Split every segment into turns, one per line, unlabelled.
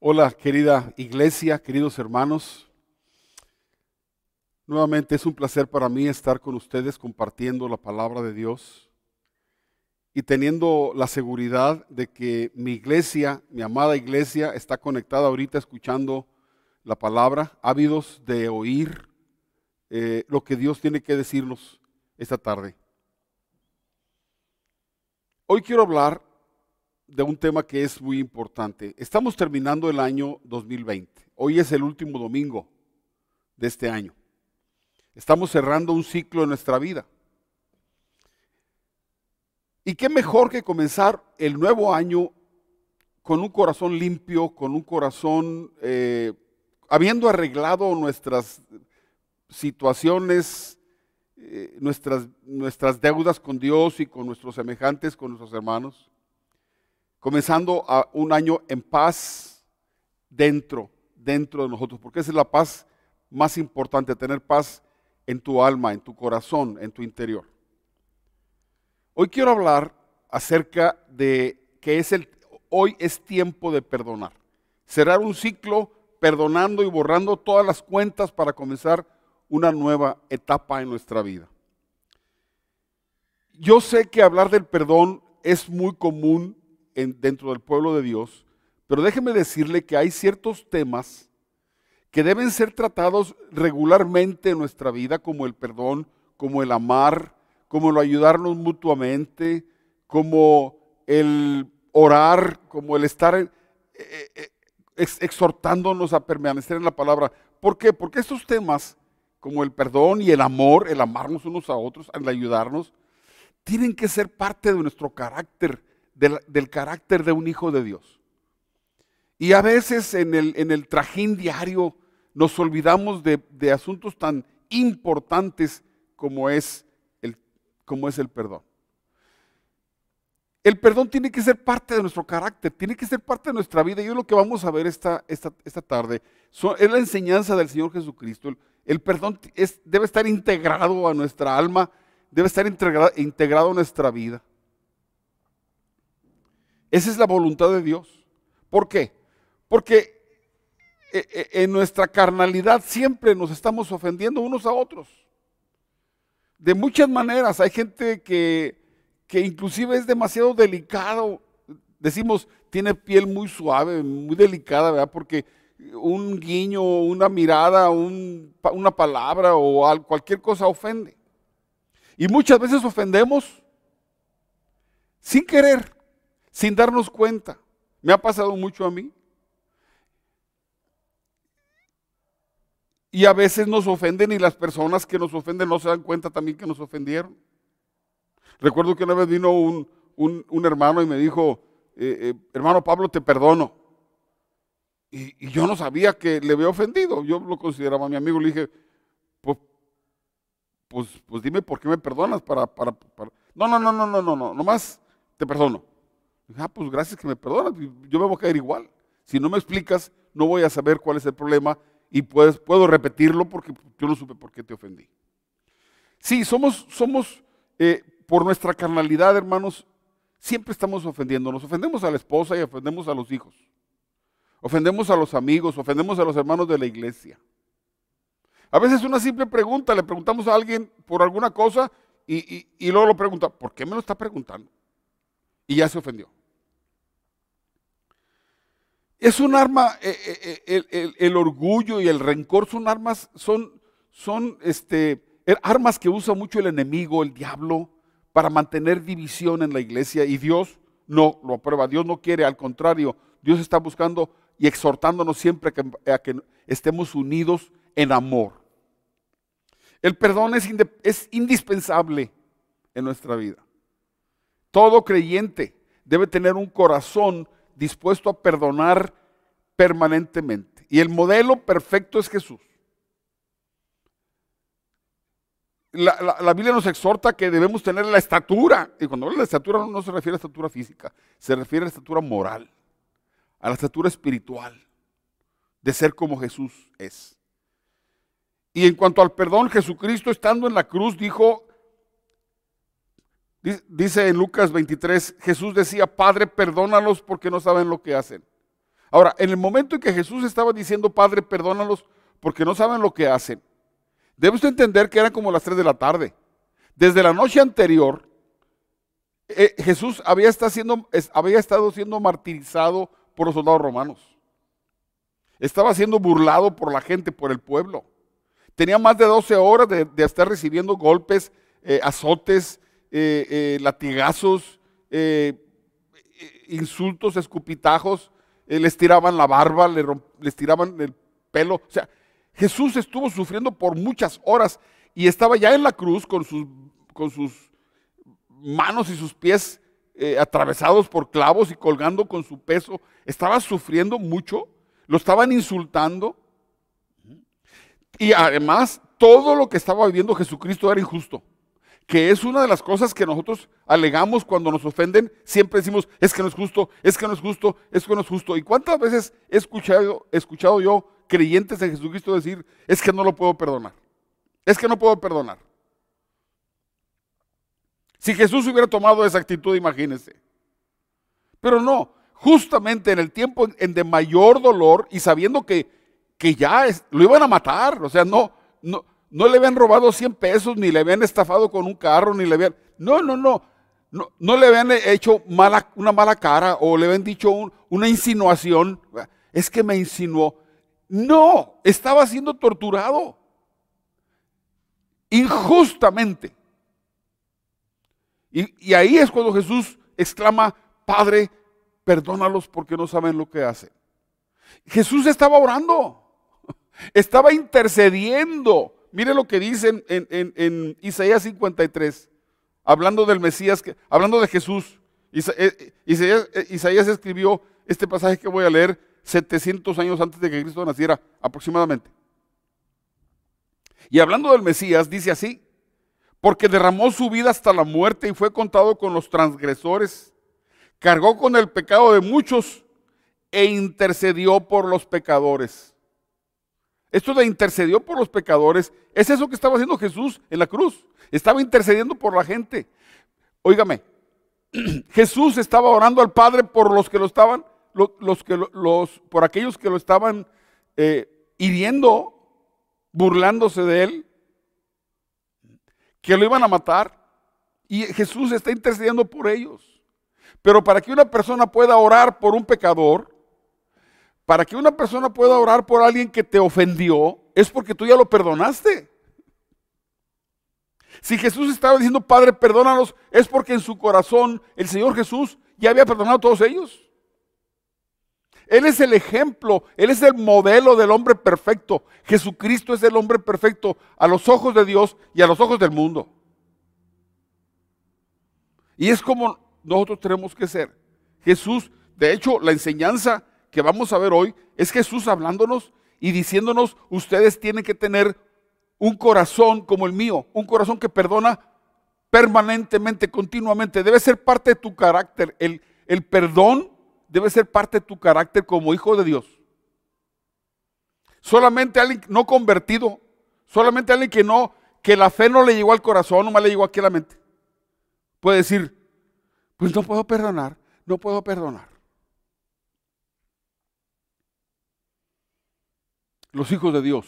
Hola querida iglesia, queridos hermanos. Nuevamente es un placer para mí estar con ustedes compartiendo la palabra de Dios y teniendo la seguridad de que mi iglesia, mi amada iglesia, está conectada ahorita escuchando la palabra, ávidos de oír eh, lo que Dios tiene que decirnos esta tarde. Hoy quiero hablar de un tema que es muy importante. Estamos terminando el año 2020. Hoy es el último domingo de este año. Estamos cerrando un ciclo en nuestra vida. Y qué mejor que comenzar el nuevo año con un corazón limpio, con un corazón eh, habiendo arreglado nuestras situaciones, eh, nuestras, nuestras deudas con Dios y con nuestros semejantes, con nuestros hermanos comenzando a un año en paz dentro, dentro de nosotros, porque esa es la paz más importante, tener paz en tu alma, en tu corazón, en tu interior. Hoy quiero hablar acerca de que es el, hoy es tiempo de perdonar. Cerrar un ciclo perdonando y borrando todas las cuentas para comenzar una nueva etapa en nuestra vida. Yo sé que hablar del perdón es muy común dentro del pueblo de Dios, pero déjeme decirle que hay ciertos temas que deben ser tratados regularmente en nuestra vida, como el perdón, como el amar, como el ayudarnos mutuamente, como el orar, como el estar eh, eh, exhortándonos a permanecer en la palabra. ¿Por qué? Porque estos temas, como el perdón y el amor, el amarnos unos a otros, el ayudarnos, tienen que ser parte de nuestro carácter del, carácter de un hijo de Dios. Y a veces en el, en el trajín diario nos olvidamos de, asuntos tan importantes como es, el, como es el perdón. El perdón tiene que ser parte de nuestro carácter, tiene que ser parte de nuestra vida. Y es lo que vamos a ver esta, esta, esta tarde. es la enseñanza del Señor Jesucristo. El, perdón es, debe estar integrado a nuestra alma, debe estar integrado a nuestra vida. Esa es la voluntad de Dios. ¿Por qué? Porque eh, eh, en nuestra carnalidad siempre nos estamos ofendiendo unos a otros. De muchas maneras. Hay gente que, que inclusive es demasiado delicado. Decimos, tiene piel muy suave, muy delicada, ¿verdad? Porque un guiño, una mirada, una palabra o cualquier cosa ofende. Y muchas veces ofendemos sin querer sin darnos cuenta. Me ha pasado mucho a mí. Y a veces nos ofenden y las personas que nos ofenden no se dan cuenta también que nos ofendieron. Recuerdo que una vez vino un, hermano y me dijo, eh, eh, hermano Pablo, te perdono. Y, yo no sabía que le había ofendido. Yo lo consideraba mi amigo. Le dije, pues, pues, pues dime por qué me perdonas para, para, para... No, no, no, no, no, no, no, nomás te perdono. Ah, pues gracias que me perdonas, yo me voy a caer igual. Si no me explicas, no voy a saber cuál es el problema y puedes, puedo repetirlo porque yo no supe por qué te ofendí. Sí, somos, somos eh, por nuestra carnalidad, hermanos, siempre estamos ofendiendo. Nos ofendemos a la esposa y ofendemos a los hijos. Ofendemos a los amigos, ofendemos a los hermanos de la iglesia. A veces una simple pregunta, le preguntamos a alguien por alguna cosa y, y luego lo pregunta, ¿por qué me lo está preguntando? Y ya se ofendió. Es un arma, eh, eh, eh, el, orgullo y el rencor son armas, son, son este, er, armas que usa mucho el enemigo, el diablo, para mantener división en la iglesia y Dios no lo aprueba. Dios no quiere, al contrario, Dios está buscando y exhortándonos siempre a que, estemos unidos en amor. El perdón es indispensable en nuestra vida. Todo creyente debe tener un corazón dispuesto a perdonar permanentemente. Y el modelo perfecto es Jesús. La, Biblia nos exhorta que debemos tener la estatura, y cuando habla de estatura no, se refiere a estatura física, se refiere a estatura moral, a la estatura espiritual, de ser como Jesús es. Y en cuanto al perdón, Jesucristo estando en la cruz dijo, Dice en Lucas 23, Jesús decía, Padre, perdónalos porque no saben lo que hacen. Ahora, en el momento en que Jesús estaba diciendo, Padre, perdónalos porque no saben lo que hacen, debes entender que eran como las 3 de la tarde. Desde la noche anterior, eh, Jesús había, siendo, había estado siendo martirizado por los soldados romanos. Estaba siendo burlado por la gente, por el pueblo. Tenía más de 12 horas de, estar recibiendo golpes, eh, azotes, eh, latigazos, insultos, escupitajos. les tiraban la barba, les tiraban el pelo. O sea, Jesús estuvo sufriendo por muchas horas y estaba ya en la cruz con sus, con sus manos y sus pies eh, atravesados por clavos y colgando con su peso. Estaba sufriendo mucho, lo estaban insultando. Y además, todo lo que estaba viviendo Jesucristo era injusto. Que es una de las cosas que nosotros alegamos cuando nos ofenden. Siempre decimos, es que no es justo, es que no es justo, es que no es justo. ¿Y cuántas veces he escuchado, escuchado yo creyentes en Jesucristo decir, es que no lo puedo perdonar? Es que no puedo perdonar. Si Jesús hubiera tomado esa actitud, imagínense. Pero no, justamente en el tiempo en de mayor dolor y sabiendo que, que ya lo iban a matar, o sea, no, no, no le habían robado 100 pesos, ni le habían estafado con un carro, ni le habían... No, no, no. No, le habían hecho una mala cara o le habían dicho una insinuación. Es que me insinuó. No, estaba siendo torturado. Injustamente. Y, ahí es cuando Jesús exclama, Padre, perdónalos porque no saben lo que hacen. Jesús estaba orando, estaba intercediendo. Mire lo que dice en, Isaías 53, hablando del Mesías, hablando de Jesús. Eh, Isaías, eh, Isaías escribió este pasaje que voy a leer 700 años antes de que Cristo naciera, aproximadamente. Y hablando del Mesías, dice así, porque derramó su vida hasta la muerte y fue contado con los transgresores, cargó con el pecado de muchos e intercedió por los pecadores. Esto de intercedió por los pecadores es eso que estaba haciendo Jesús en la cruz. Estaba intercediendo por la gente. Óigame, Jesús estaba orando al Padre por los que lo estaban, los, que los, por aquellos que lo estaban eh, hiriendo, burlándose de él que lo iban a matar. Y Jesús está intercediendo por ellos. Pero para que una persona pueda orar por un pecador, para que una persona pueda orar por alguien que te ofendió, es porque tú ya lo perdonaste. Si Jesús estaba diciendo, Padre, perdónanos, es porque en su corazón el Señor Jesús ya había perdonado a todos ellos. Él es el ejemplo, Él es el modelo del hombre perfecto. Jesucristo es el hombre perfecto a los ojos de Dios y a los ojos del mundo. Y es como nosotros tenemos que ser. Jesús, de hecho, la enseñanza que vamos a ver hoy es Jesús hablándonos y diciéndonos, ustedes tienen que tener un corazón como el mío, un corazón que perdona permanentemente, continuamente. Debe ser parte de tu carácter. El, el perdón debe ser parte de tu carácter como hijo de Dios. Solamente alguien no convertido, solamente alguien que no, que la fe no le llegó al corazón, no más le llegó aquí a la mente. Puede decir, pues no puedo perdonar, no puedo perdonar. Los hijos de Dios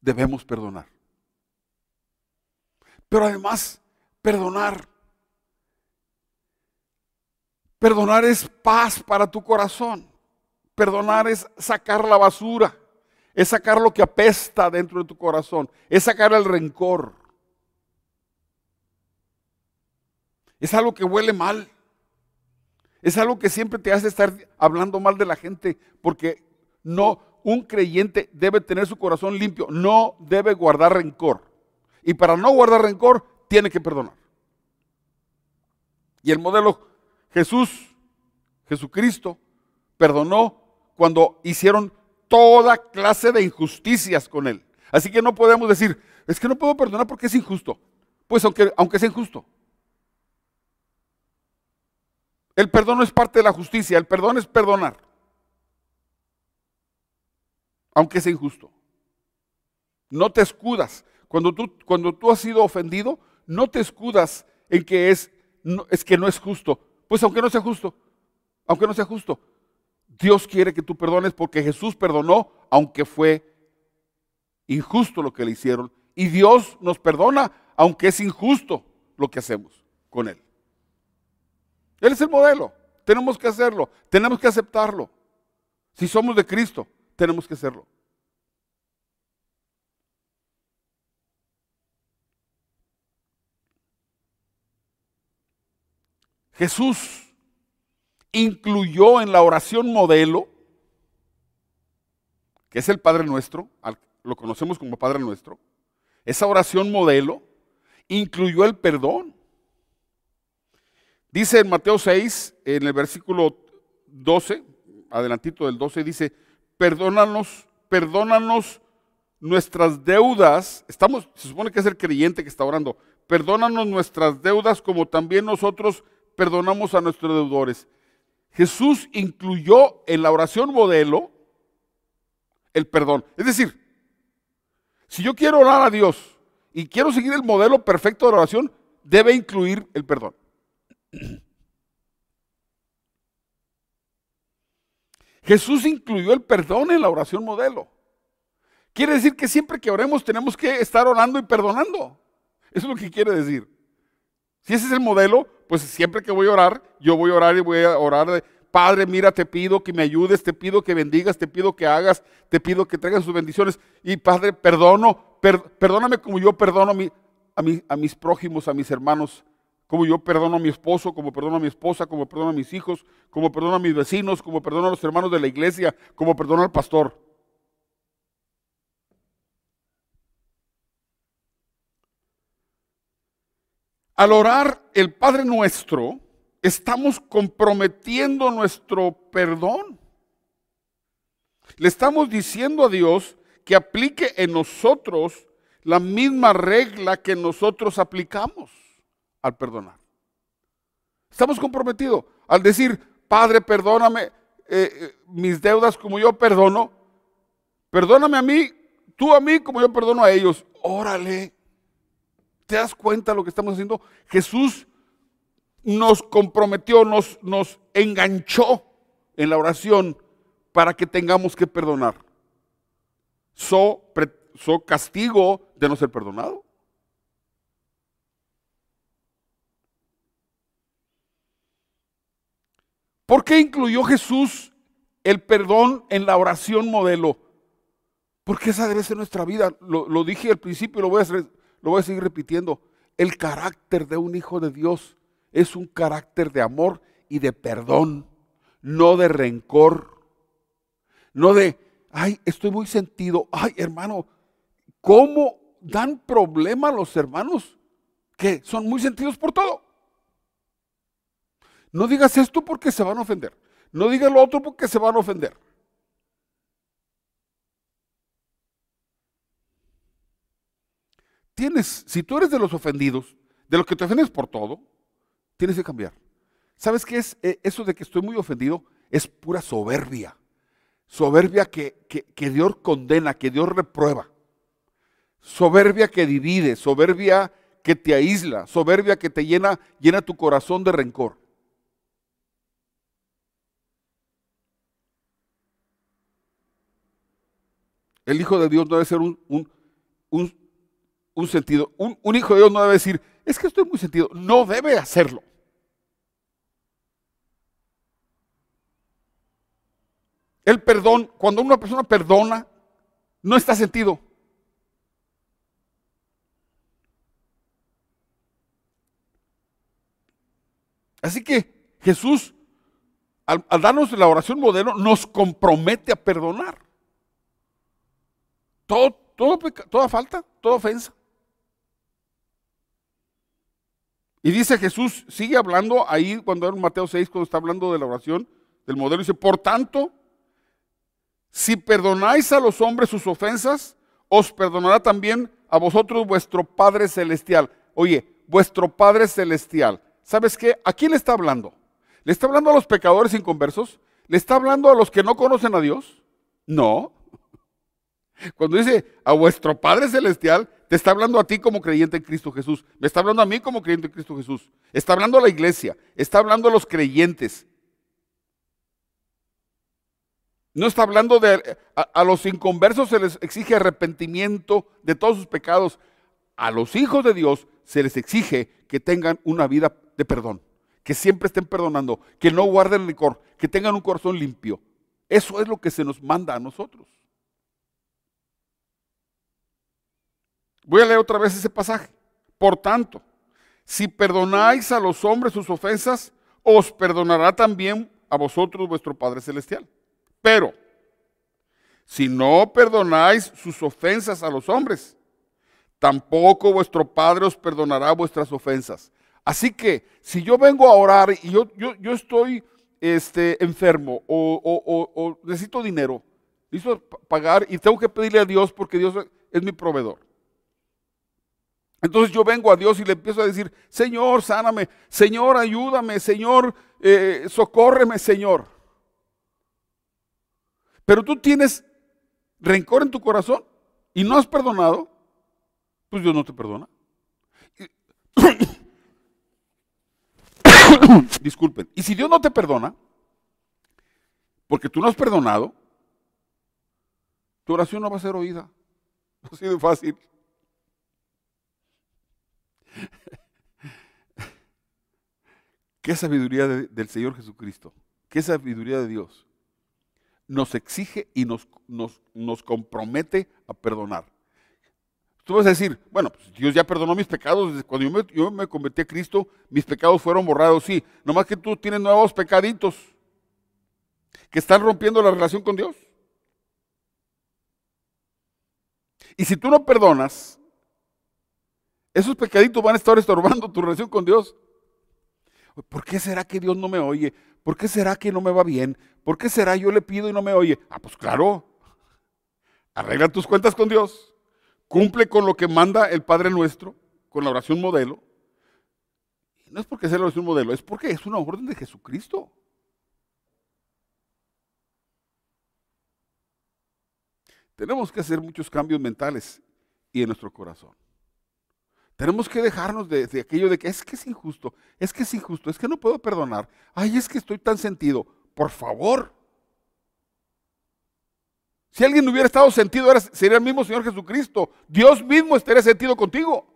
debemos perdonar. Pero además, perdonar Perdonar es paz para tu corazón. Perdonar es sacar la basura, es sacar lo que apesta dentro de tu corazón, es sacar el rencor. Es algo que huele mal. Es algo que siempre te hace estar hablando mal de la gente, porque no, un creyente debe tener su corazón limpio, no debe guardar rencor. Y para no guardar rencor, tiene que perdonar. Y el modelo Jesús, Jesucristo, perdonó cuando hicieron toda clase de injusticias con él. Así que no podemos decir, es que no puedo perdonar porque es injusto. Pues aunque, aunque sea injusto. El perdón no es parte de la justicia, el perdón es perdonar. Aunque sea injusto. No te escudas. Cuando tú, cuando tú has sido ofendido, no te escudas en que es, es que no es justo. Pues aunque no sea justo, aunque no sea justo, Dios quiere que tú perdones porque Jesús perdonó, aunque fue injusto lo que le hicieron. Y Dios nos perdona, aunque es injusto lo que hacemos con Él. Él es el modelo. Tenemos que hacerlo. Tenemos que aceptarlo. Si somos de Cristo, tenemos que hacerlo. Jesús incluyó en la oración modelo, que es el Padre Nuestro, lo conocemos como Padre Nuestro, esa oración modelo incluyó el perdón. Dice en Mateo 6, en el versículo 12, adelantito del 12, dice, perdónanos, perdónanos nuestras deudas. Estamos, se supone que es el creyente que está orando. Perdónanos nuestras deudas como también nosotros perdonamos a nuestros deudores. Jesús incluyó en la oración modelo el perdón. Es decir, si yo quiero orar a Dios y quiero seguir el modelo perfecto de oración, debe incluir el perdón. Jesús incluyó el perdón en la oración modelo. Quiere decir que siempre que oremos tenemos que estar orando y perdonando. Eso es lo que quiere decir. Si ese es el modelo, pues siempre que voy a orar, yo voy a orar y voy a orar Padre, mira, te pido que me ayudes, te pido que bendigas, te pido que hagas, te pido que traigas sus bendiciones. Y Padre, perdono, perdóname como yo perdono a, a mis prójimos, a mis hermanos, como yo perdono a mi esposo, como perdono a mi esposa, como perdono a mis hijos, como perdono a mis vecinos, como perdono a los hermanos de la iglesia, como perdono al pastor. Al orar el Padre nuestro, estamos comprometiendo nuestro perdón. Le estamos diciendo a Dios que aplique en nosotros la misma regla que nosotros aplicamos al perdonar. Estamos comprometidos al decir, Padre, perdóname eh, eh, mis deudas como yo perdono. Perdóname a mí, tú a mí como yo perdono a ellos. Órale. ¿Te das cuenta de lo que estamos haciendo? Jesús nos comprometió, nos, nos enganchó en la oración para que tengamos que perdonar. So, so castigo de no ser perdonado. ¿Por qué incluyó Jesús el perdón en la oración modelo? Porque esa debe ser nuestra vida. Lo, dije al principio y lo voy, a, lo voy a seguir repitiendo. El carácter de un hijo de Dios es un carácter de amor y de perdón, no de rencor, no de, ay, estoy muy sentido, ay, hermano, ¿cómo dan problema a los hermanos que son muy sentidos por todo? No digas esto porque se van a ofender, no digas lo otro porque se van a ofender. Tienes, si tú eres de los ofendidos, de los que te ofendes por todo, Tienes que cambiar. ¿Sabes qué es eh, eso de que estoy muy ofendido? Es pura soberbia. Soberbia que, que, Dios condena, que Dios reprueba. Soberbia que divide, soberbia que te aísla, soberbia que te llena, llena tu corazón de rencor. El Hijo de Dios no debe ser un, un, sentido. Un, un, Hijo de Dios no debe decir, es que estoy muy sentido. No debe hacerlo. El perdón, cuando una persona perdona, no está sentido. Así que Jesús, al, darnos la oración modelo, nos compromete a perdonar. Todo, todo, toda falta, toda ofensa. Y dice Jesús, sigue hablando ahí cuando en Mateo 6, cuando está hablando de la oración, del modelo, dice, por tanto, si perdonáis a los hombres sus ofensas, os perdonará también a vosotros vuestro Padre Celestial. Oye, vuestro Padre Celestial. ¿Sabes qué? ¿A quién le está hablando? ¿Le está hablando a los pecadores inconversos? ¿Le está hablando a los que no conocen a Dios? No. Cuando dice a vuestro Padre Celestial, te está hablando a ti como creyente en Cristo Jesús. Me está hablando a mí como creyente en Cristo Jesús. Está hablando a la iglesia. Está hablando a los creyentes. No está hablando de... A, los inconversos se les exige arrepentimiento de todos sus pecados. A los hijos de Dios se les exige que tengan una vida de perdón, que siempre estén perdonando, que no guarden licor, que tengan un corazón limpio. Eso es lo que se nos manda a nosotros. Voy a leer otra vez ese pasaje. Por tanto, si perdonáis a los hombres sus ofensas, os perdonará también a vosotros vuestro Padre Celestial. Pero, si no perdonáis sus ofensas a los hombres, tampoco vuestro Padre os perdonará vuestras ofensas. Así que, si yo vengo a orar y yo, yo, estoy este, enfermo o, o necesito dinero, necesito pagar y tengo que pedirle a Dios porque Dios es mi proveedor. Entonces yo vengo a Dios y le empiezo a decir, Señor, sáname, Señor, ayúdame, Señor, eh, socórreme, Señor. Pero tú tienes rencor en tu corazón y no has perdonado, pues Dios no te perdona. Disculpen. Y si Dios no te perdona, porque tú no has perdonado, tu oración no va a ser oída. Así de fácil. Qué sabiduría del Señor Jesucristo, qué sabiduría de Dios. Nos exige y nos, nos, compromete a perdonar. Tú vas a decir, bueno, pues Dios ya perdonó mis pecados. Desde cuando yo me, yo me convertí a Cristo, mis pecados fueron borrados. Sí, nomás que tú tienes nuevos pecaditos que están rompiendo la relación con Dios. Y si tú no perdonas, esos pecaditos van a estar estorbando tu relación con Dios. ¿Por qué será que Dios no me oye? ¿Por qué será que no me va bien? ¿Por qué será yo le pido y no me oye? Ah, pues claro. Arregla tus cuentas con Dios. Cumple con lo que manda el Padre nuestro, con la oración modelo. no es porque sea la oración modelo, es porque es una orden de Jesucristo. Tenemos que hacer muchos cambios mentales y en nuestro corazón. Tenemos que dejarnos de, aquello de que es que es injusto, es que es injusto, es que no puedo perdonar. Ay, es que estoy tan sentido. Por favor. Si alguien hubiera estado sentido, sería el mismo Señor Jesucristo. Dios mismo estaría sentido contigo.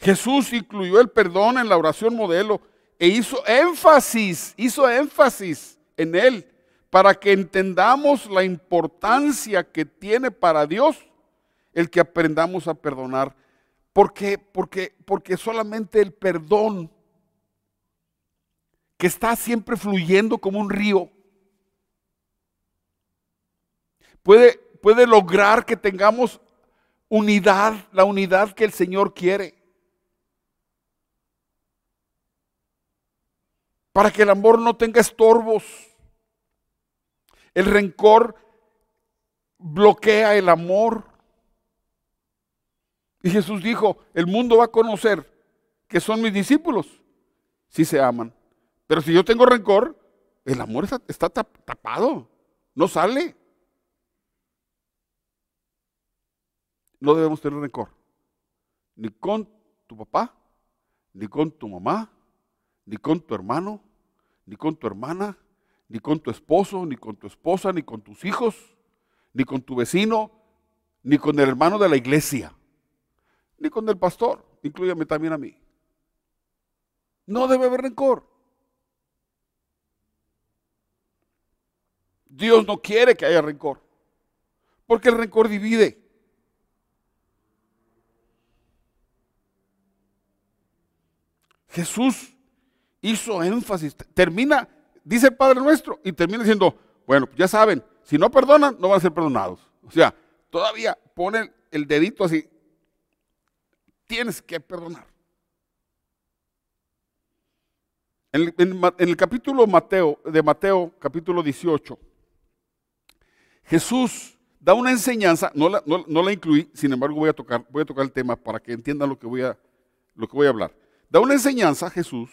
Jesús incluyó el perdón en la oración modelo e hizo énfasis, hizo énfasis en él para que entendamos la importancia que tiene para Dios el que aprendamos a perdonar. ¿Por qué? Porque, porque solamente el perdón que está siempre fluyendo como un río puede, puede lograr que tengamos unidad, la unidad que el Señor quiere. Para que el amor no tenga estorbos. El rencor bloquea el amor. Y Jesús dijo, el mundo va a conocer que son mis discípulos si se aman. Pero si yo tengo rencor, el amor está, tapado, no sale. No debemos tener rencor, ni con tu papá, ni con tu mamá, ni con tu hermano, ni con tu hermana, ni con tu esposo, ni con tu esposa, ni con tus hijos, ni con tu vecino, ni con el hermano de la iglesia, ni con el pastor, incluyame también a mí. No debe haber rencor. Dios no quiere que haya rencor, porque el rencor divide. Jesús hizo énfasis. Termina, dice el Padre nuestro, y termina diciendo, bueno, ya saben, si no perdonan, no van a ser perdonados. O sea, todavía pone el dedito así. Tienes que perdonar. En, el capítulo Mateo, de Mateo, capítulo 18, Jesús da una enseñanza, no la, no, la, incluí, sin embargo voy a, tocar, voy a tocar el tema para que entiendan lo que voy a, lo que voy a hablar. Da una enseñanza Jesús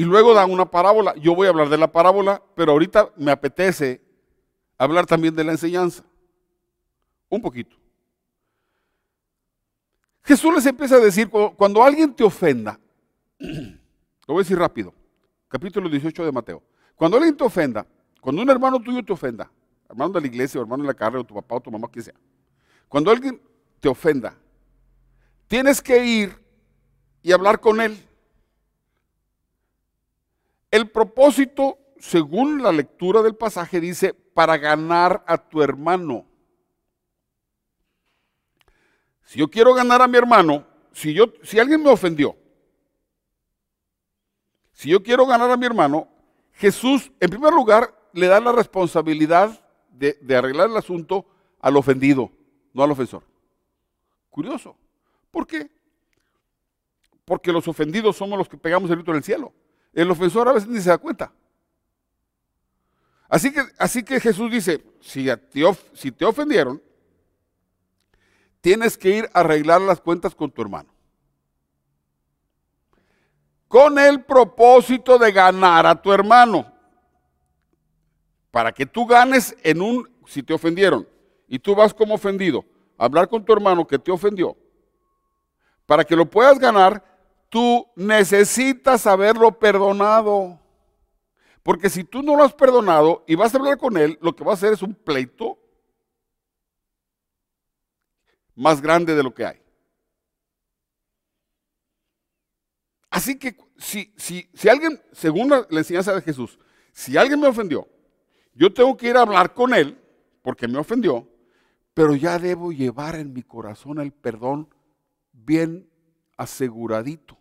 y luego da una parábola. Yo voy a hablar de la parábola, pero ahorita me apetece hablar también de la enseñanza. Un poquito. Jesús les empieza a decir, cuando alguien te ofenda, lo voy a decir rápido, capítulo 18 de Mateo, cuando alguien te ofenda, cuando un hermano tuyo te ofenda, hermano de la iglesia o hermano de la carne o tu papá o tu mamá, quien sea, cuando alguien te ofenda, tienes que ir y hablar con él. El propósito, según la lectura del pasaje, dice, para ganar a tu hermano. Si yo quiero ganar a mi hermano, si, yo, si alguien me ofendió, si yo quiero ganar a mi hermano, Jesús, en primer lugar, le da la responsabilidad de, arreglar el asunto al ofendido, no al ofensor. Curioso. ¿Por qué? Porque los ofendidos somos los que pegamos el grito en el cielo. El ofensor a veces ni se da cuenta. Así que, así que Jesús dice, si te, si te ofendieron, tienes que ir a arreglar las cuentas con tu hermano. Con el propósito de ganar a tu hermano. Para que tú ganes en un, si te ofendieron, y tú vas como ofendido, a hablar con tu hermano que te ofendió, para que lo puedas ganar, tú necesitas haberlo perdonado. Porque si tú no lo has perdonado y vas a hablar con él, lo que va a hacer es un pleito más grande de lo que hay. Así que si, si, si alguien, según la, enseñanza de Jesús, si alguien me ofendió, yo tengo que ir a hablar con él porque me ofendió, pero ya debo llevar en mi corazón el perdón bien aseguradito.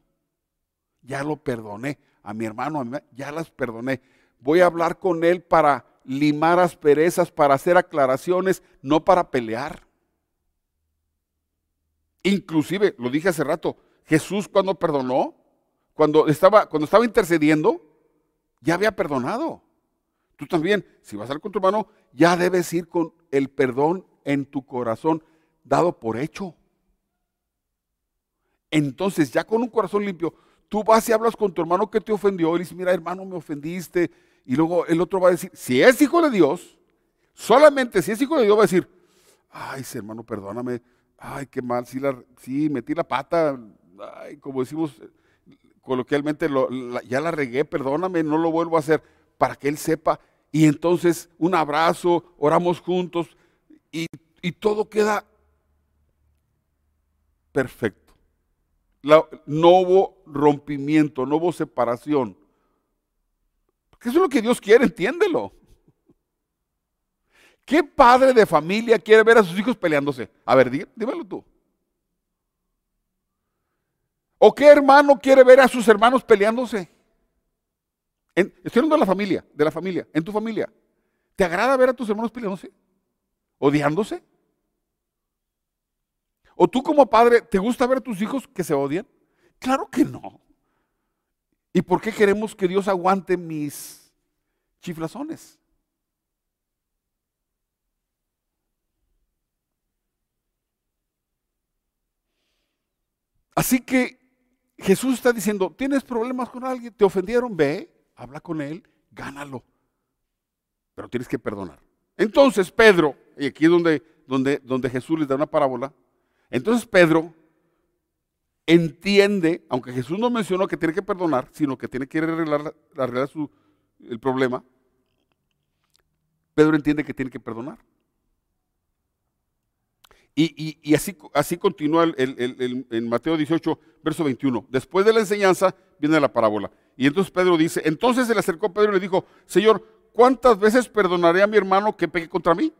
Ya lo perdoné. A mi hermano, ya las perdoné. Voy a hablar con él para limar asperezas, para hacer aclaraciones, no para pelear. Inclusive, lo dije hace rato, Jesús cuando perdonó, cuando estaba, cuando estaba intercediendo, ya había perdonado. Tú también, si vas a ir con tu hermano, ya debes ir con el perdón en tu corazón dado por hecho. Entonces, ya con un corazón limpio, tú vas y hablas con tu hermano que te ofendió y dices, mira hermano, me ofendiste. Y luego el otro va a decir, si es hijo de Dios, solamente si es hijo de Dios va a decir, ay, hermano, perdóname, ay, qué mal, sí, la, sí metí la pata, ay, como decimos coloquialmente, ya la regué, perdóname, no lo vuelvo a hacer, para que él sepa. Y entonces un abrazo, oramos juntos y, y todo queda perfecto no hubo rompimiento, no hubo separación. Porque eso es lo que Dios quiere, entiéndelo. ¿Qué padre de familia quiere ver a sus hijos peleándose? A ver, dímelo tú. ¿O qué hermano quiere ver a sus hermanos peleándose? estoy hablando de la familia, de la familia, en tu familia. ¿Te agrada ver a tus hermanos peleándose? ¿Odiándose? ¿O tú como padre, te gusta ver a tus hijos que se odian? Claro que no. ¿Y por qué queremos que Dios aguante mis chiflazones? Así que Jesús está diciendo, ¿tienes problemas con alguien? ¿Te ofendieron? Ve, habla con él, gánalo. Pero tienes que perdonar. Entonces Pedro, y aquí es donde, donde, donde Jesús les da una parábola, entonces Pedro entiende, aunque Jesús no mencionó que tiene que perdonar, sino que tiene que arreglar, el problema, Pedro entiende que tiene que perdonar. Y, así, continúa en Mateo 18, verso 21. Después de la enseñanza viene la parábola. Y entonces Pedro dice, entonces se le acercó Pedro y le dijo, Señor, ¿cuántas veces perdonaré a mi hermano que pegue contra mí?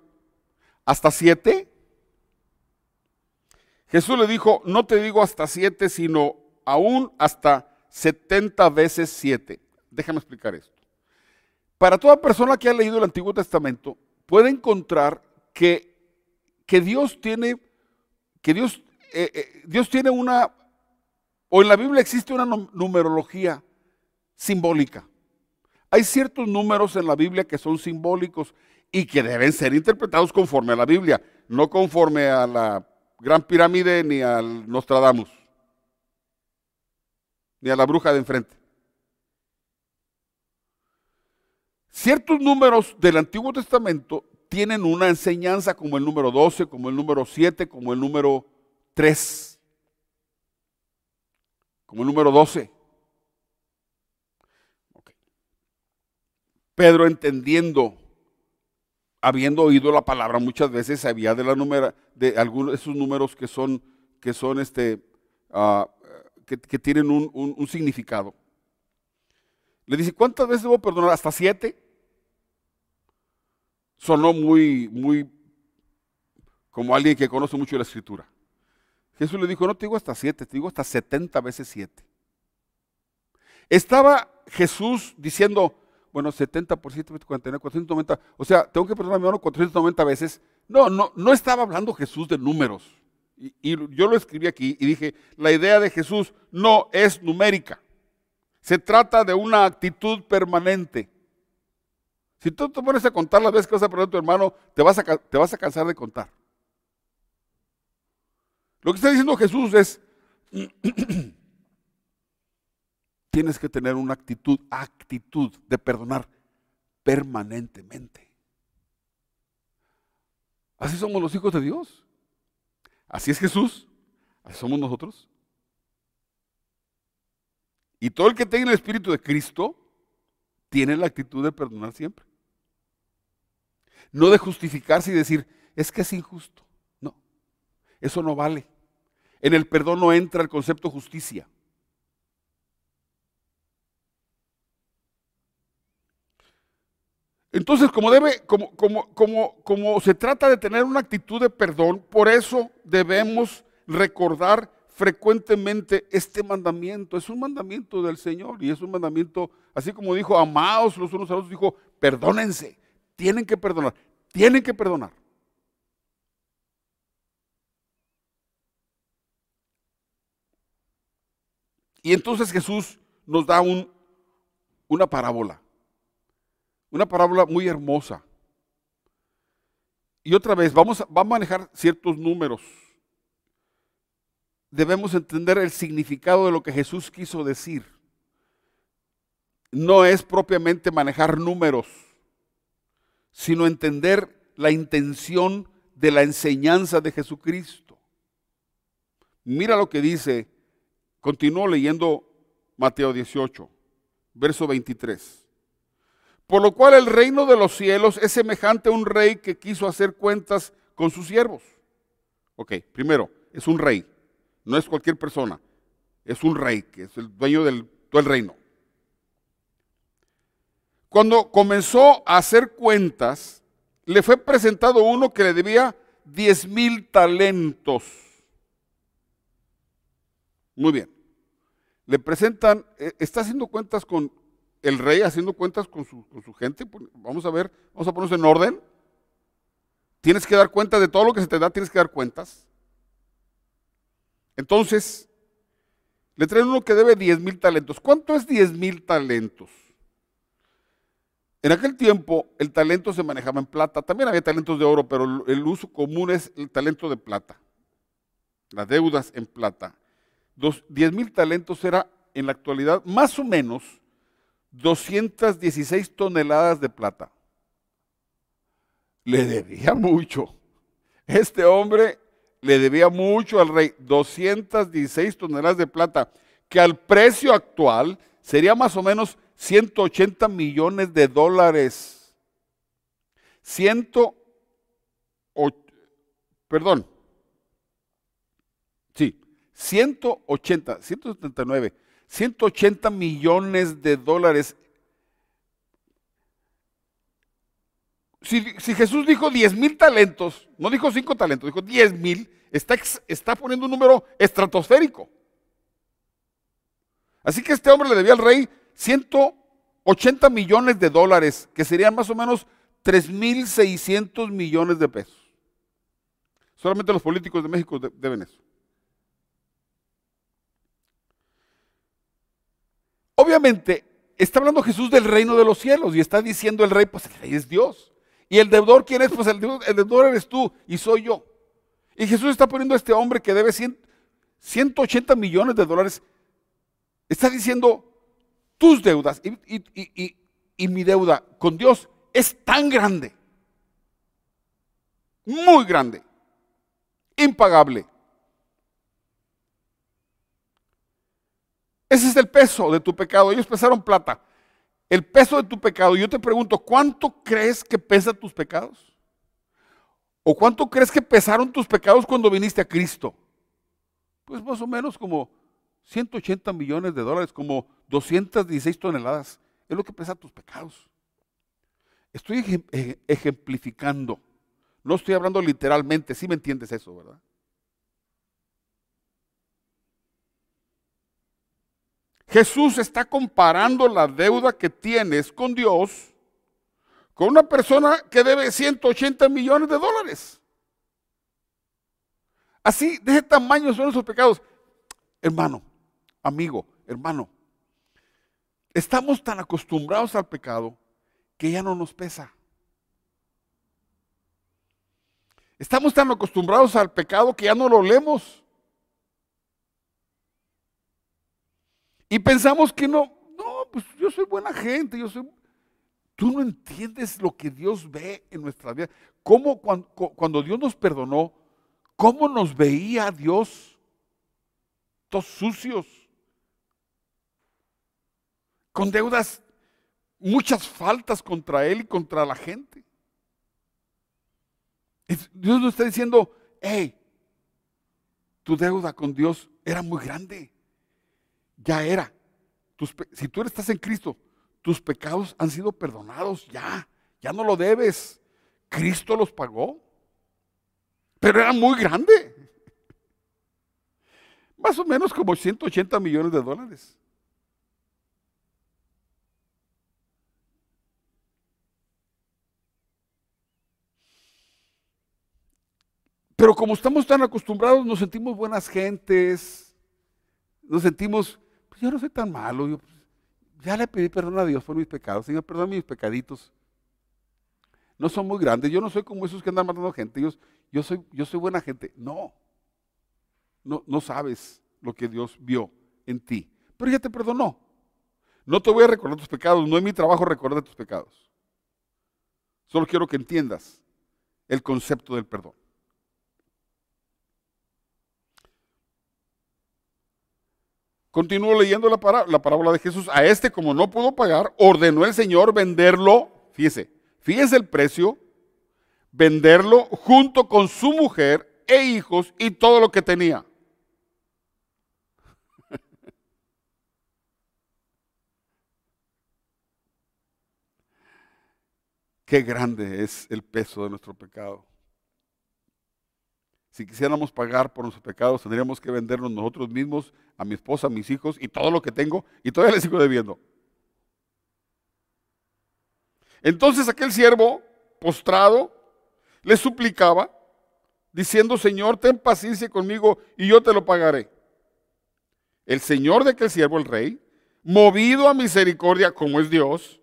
¿Hasta siete? Jesús le dijo, no te digo hasta siete, sino aún hasta setenta veces siete. Déjame explicar esto. Para toda persona que ha leído el Antiguo Testamento, puede encontrar que, que Dios tiene, que Dios, eh, eh, Dios tiene una, o en la Biblia existe una numerología simbólica. Hay ciertos números en la Biblia que son simbólicos y que deben ser interpretados conforme a la Biblia, no conforme a la Gran Pirámide ni al Nostradamus, ni a la bruja de enfrente. Ciertos números del Antiguo Testamento tienen una enseñanza como el número 12, como el número 7, como el número 3, como el número 12. Pedro entendiendo, habiendo oído la palabra muchas veces, sabía de la número, de algunos de esos números que son, que son este, ah, que, tienen un, un significado. Le dice, ¿cuántas veces debo perdonar? ¿Hasta siete? Sonó muy, muy como alguien que conoce mucho la escritura. Jesús le dijo, no te digo hasta siete, te digo hasta setenta veces siete. Estaba Jesús diciendo, bueno, 70 por 7, 49, 490. O sea, tengo que perdonar a mi hermano 490 veces. No, no, no estaba hablando Jesús de números. Y, yo lo escribí aquí y dije, la idea de Jesús no es numérica. Se trata de una actitud permanente. Si tú te pones a contar las veces que vas a perdonar a tu hermano, te vas a, te vas a cansar de contar. Lo que está diciendo Jesús es, tienes que tener una actitud, actitud de perdonar permanentemente. Así somos los hijos de Dios. Así es Jesús. Así somos nosotros. Y todo el que tenga el Espíritu de Cristo tiene la actitud de perdonar siempre. No de justificarse y decir, es que es injusto. No, eso no vale. En el perdón no entra el concepto justicia. Entonces, como debe, como, se trata de tener una actitud de perdón, por eso debemos recordar frecuentemente este mandamiento. Es un mandamiento del Señor y es un mandamiento, así como dijo, amados los unos a los otros, dijo, perdónense, tienen que perdonar, tienen que perdonar. Y entonces Jesús nos da un, una parábola. Una parábola muy hermosa. Y otra vez, vamos a, manejar ciertos números. Debemos entender el significado de lo que Jesús quiso decir. No es propiamente manejar números, sino entender la intención de la enseñanza de Jesucristo. Mira lo que dice, continúo leyendo Mateo 18, verso 23. Por lo cual el reino de los cielos es semejante a un rey que quiso hacer cuentas con sus siervos. Ok, primero, es un rey, no es cualquier persona, es un rey que es el dueño del todo el reino. Cuando comenzó a hacer cuentas, le fue presentado uno que le debía 10 mil talentos. Muy bien. Le presentan, eh, está haciendo cuentas con el rey haciendo cuentas con su, gente. Pues, vamos a ver, vamos a ponernos en orden. Tienes que dar cuenta de todo lo que se te da, tienes que dar cuentas. Entonces, le traen uno que debe 10 mil talentos. ¿Cuánto es 10 mil talentos? En aquel tiempo el talento se manejaba en plata. También había talentos de oro, pero el uso común es el talento de plata. Las deudas en plata. 10 mil talentos era en la actualidad más o menos 216 toneladas de plata. Le debía mucho. Este hombre le debía mucho al rey, 216 toneladas de plata, que al precio actual sería más o menos 180 millones de dólares. 100, perdón, sí, 180, 179 180 millones de dólares. Si, Jesús dijo 10 mil talentos, no dijo 5 talentos, dijo 10 mil, está, está poniendo un número estratosférico. Así que este hombre le debía al rey 180 millones de dólares, que serían más o menos 3.600 millones de pesos. Solamente los políticos de México deben eso. Obviamente, está hablando Jesús del reino de los cielos y está diciendo el rey, pues el rey es Dios. ¿Y el deudor quién es? Pues el, deudor eres tú y soy yo. Y Jesús está poniendo a este hombre que debe 180 millones de dólares. Está diciendo tus deudas. Y mi deuda con Dios es tan grande, muy grande, impagable. Ese es el peso de tu pecado. Ellos pesaron plata. El peso de tu pecado. Yo te pregunto, ¿cuánto crees que pesan tus pecados? ¿O cuánto crees que pesaron tus pecados cuando viniste a Cristo? Pues más o menos como 180 millones de dólares, como 216 toneladas. Es lo que pesa tus pecados. Estoy ejemplificando. No estoy hablando literalmente, si me entiendes eso, ¿verdad? Jesús está comparando la deuda que tienes con Dios con una persona que debe 180 millones de dólares. Así, de ese tamaño son esos pecados. Hermano, amigo, hermano, estamos tan acostumbrados al pecado que ya no nos pesa. Estamos tan acostumbrados al pecado que ya no lo leemos. Y pensamos que no, no, pues yo soy buena gente, yo soy... Tú no entiendes lo que Dios ve en nuestra vida. Cómo cuando, cuando Dios nos perdonó, cómo nos veía Dios, todos sucios, con deudas, muchas faltas contra Él y contra la gente. Dios nos está diciendo, hey, tu deuda con Dios era muy grande. Ya era. si tú estás en Cristo, tus pecados han sido perdonados ya. Ya no lo debes. Cristo los pagó. Pero era muy grande. Más o menos como 180 millones de dólares. Pero como estamos tan acostumbrados, nos sentimos buenas gentes, nos sentimos, pues yo no soy tan malo, yo, pues, ya le pedí perdón a Dios por mis pecados, Señor, perdón mis pecaditos. No son muy grandes, yo no soy como esos que andan matando gente, yo, yo, soy, yo soy buena gente. No, no, no sabes lo que Dios vio en ti, pero ya te perdonó. No te voy a recordar tus pecados, no es mi trabajo recordar tus pecados. Solo quiero que entiendas el concepto del perdón. Continúo leyendo la, parábola de Jesús. A este, como no pudo pagar, ordenó el Señor venderlo. Fíjese, fíjese el precio. Venderlo junto con su mujer e hijos y todo lo que tenía. Qué grande es el peso de nuestro pecado. Si quisiéramos pagar por nuestros pecados, tendríamos que vendernos nosotros mismos, a mi esposa, a mis hijos y todo lo que tengo, y todavía le sigo debiendo. Entonces aquel siervo, postrado, le suplicaba, diciendo, Señor, ten paciencia conmigo y yo te lo pagaré. El Señor de aquel siervo, el rey, movido a misericordia como es Dios,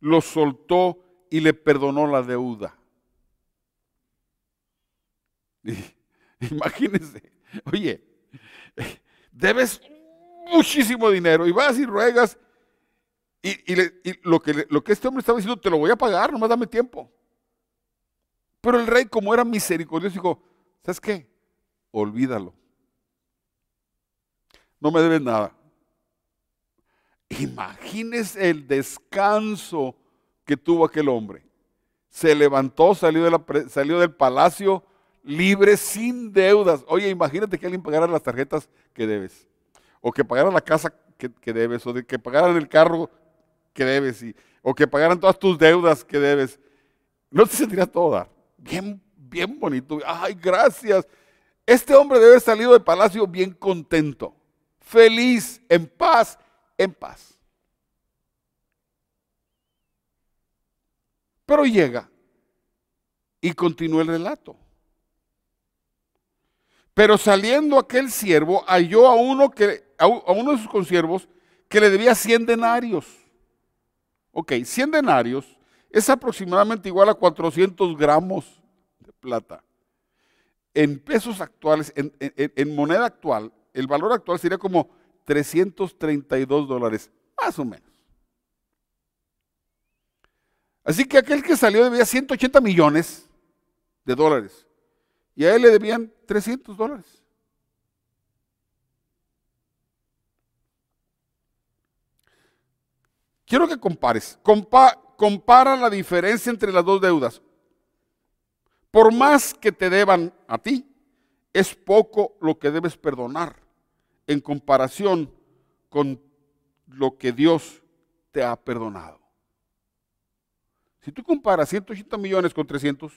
lo soltó y le perdonó la deuda. Imagínense, oye, debes muchísimo dinero y vas y ruegas y, lo, que, lo que este hombre estaba diciendo, te lo voy a pagar, nomás dame tiempo. Pero el rey, como era misericordioso, dijo, ¿sabes qué? Olvídalo. No me debes nada. Imagínese el descanso que tuvo aquel hombre. Se levantó, salió, salió del palacio libre, sin deudas. Oye, imagínate que alguien pagara las tarjetas que debes, o que pagara la casa que, debes, o que pagaran el carro que debes, o que pagaran todas tus deudas que debes. No te sentirías todo dar. Bien, bien bonito. Ay, gracias. Este hombre debe haber salido del palacio bien contento, feliz, en paz, en paz. Pero llega y continúa el relato. Pero saliendo aquel siervo, halló a uno, que, a uno de sus consiervos que le debía 100 denarios. Ok, 100 denarios es aproximadamente igual a 400 gramos de plata. En pesos actuales, en, moneda actual, el valor actual sería como 332 dólares, más o menos. Así que aquel que salió debía 180 millones de dólares y a él le debían 300 dólares. Quiero que compares. compara la diferencia entre las dos deudas. Por más que te deban a ti, es poco lo que debes perdonar en comparación con lo que Dios te ha perdonado. Si tú comparas 180 millones con 300,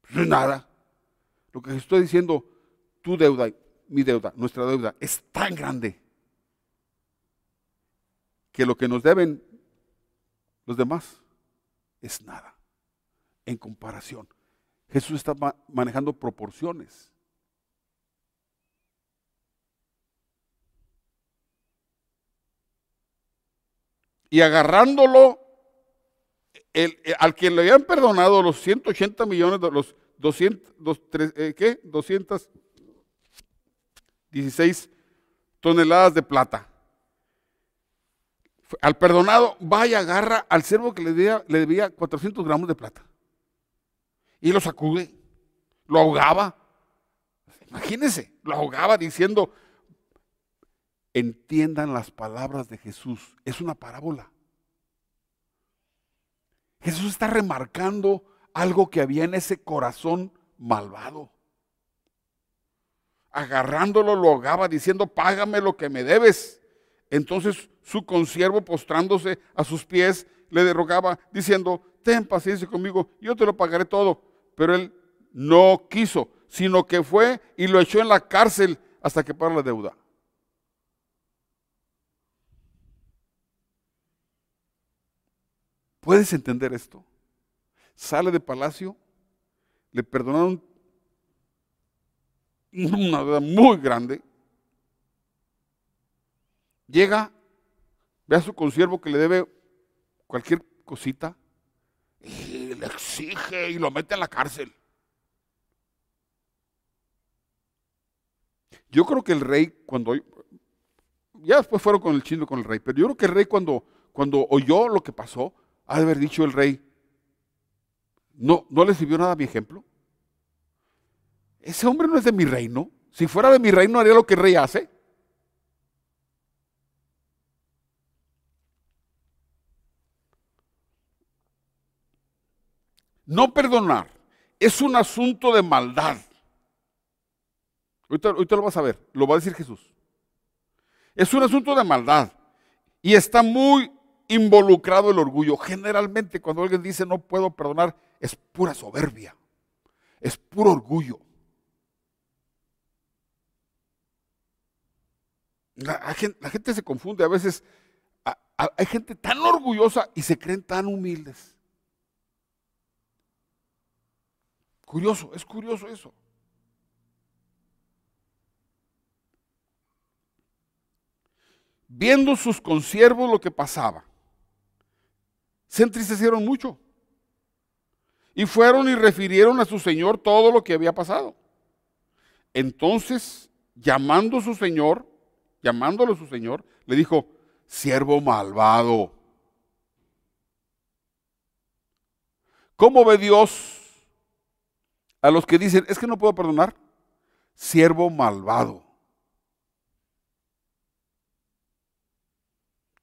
pues no es nada. Lo que estoy diciendo, tu deuda, mi deuda, nuestra deuda es tan grande que lo que nos deben los demás es nada en comparación. Jesús está manejando proporciones. Y agarrándolo, eh, al que le habían perdonado los 180 millones, de los 200, eh, ¿qué? 216 toneladas de plata al perdonado, vaya, agarra al servo que le debía, le debía 400 gramos de plata. Y lo sacude, lo ahogaba. Imagínense, lo ahogaba diciendo, entiendan las palabras de Jesús. Es una parábola. Jesús está remarcando algo que había en ese corazón malvado. Agarrándolo, lo ahogaba diciendo, págame lo que me debes. Entonces su consiervo postrándose a sus pies le derrogaba diciendo, ten paciencia conmigo, yo te lo pagaré todo. Pero él no quiso, sino que fue y lo echó en la cárcel hasta que pague la deuda. ¿Puedes entender esto? Sale de palacio, le perdonaron una deuda muy grande, llega Ve a su consiervo que le debe cualquier cosita y le exige y lo mete en la cárcel. Yo creo que el rey cuando ya después fueron con el chino con el rey, pero yo creo que el rey cuando cuando oyó lo que pasó, ha de haber dicho el rey, no, no le sirvió nada mi ejemplo. Ese hombre no es de mi reino. Si fuera de mi reino haría lo que el rey hace. No perdonar es un asunto de maldad. Ahorita, lo vas a ver, lo va a decir Jesús. Es un asunto de maldad y está muy involucrado el orgullo. Generalmente cuando alguien dice no puedo perdonar es pura soberbia, es puro orgullo. La, gente, se confunde a veces. hay gente tan orgullosa y se creen tan humildes. Curioso, es curioso eso. Viendo sus consiervos lo que pasaba, se entristecieron mucho. Y fueron y refirieron a su señor todo lo que había pasado. Entonces, llamando a su señor, llamándolo a su señor, le dijo, siervo malvado. ¿Cómo ve Dios a los que dicen, es que no puedo perdonar, siervo malvado.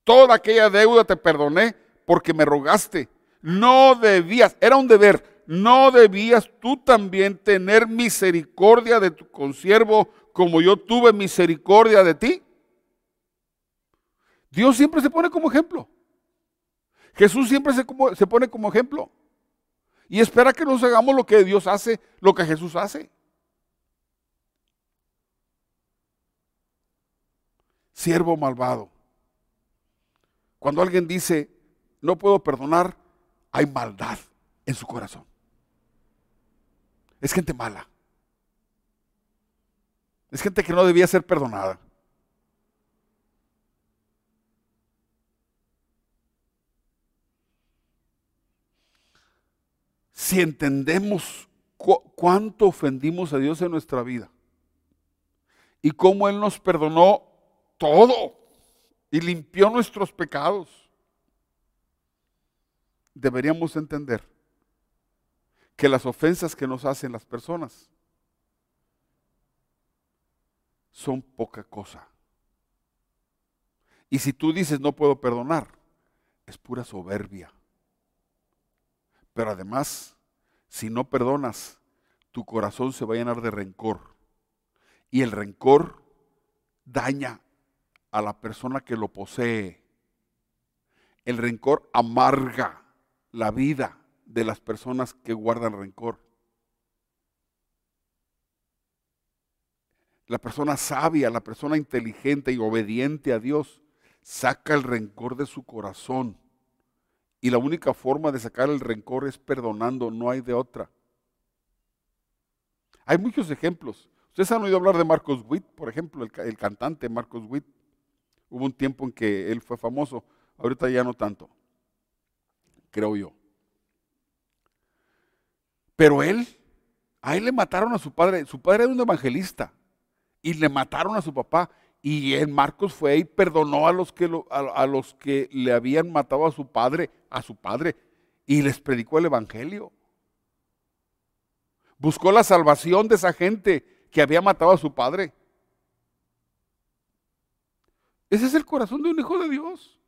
Toda aquella deuda te perdoné porque me rogaste. No debías, era un deber, no debías tú también tener misericordia de tu consiervo como yo tuve misericordia de ti. Dios siempre se pone como ejemplo. Jesús siempre se, se pone como ejemplo y espera que nos hagamos lo que Dios hace, lo que Jesús hace. Siervo malvado. Cuando alguien dice, no puedo perdonar, hay maldad en su corazón. Es gente mala. Es gente que no debía ser perdonada. si entendemos cuánto ofendimos a Dios en nuestra vida y cómo Él nos perdonó todo y limpió nuestros pecados. Deberíamos entender que las ofensas que nos hacen las personas son poca cosa. Y si tú dices no puedo perdonar, es pura soberbia. Pero además, si no perdonas, tu corazón se va a llenar de rencor. Y el rencor daña a la persona que lo posee. El rencor amarga la vida de las personas que guardan rencor. La persona sabia, la persona inteligente y obediente a Dios, saca el rencor de su corazón. Y la única forma de sacar el rencor es perdonando, no hay de otra. Hay muchos ejemplos. Ustedes han oído hablar de Marcos Witt, por ejemplo, el, cantante Marcos Witt. Hubo un tiempo en que él fue famoso, ahorita ya no tanto, creo yo. Pero él, a él le mataron a su padre, su padre era un evangelista, y le mataron a su papá. Y en Marcos fue y perdonó a los, que a los que le habían matado a su padre, a su padre, y les predicó el evangelio. Buscó la salvación de esa gente que había matado a su padre. Ese es el corazón de un hijo de Dios.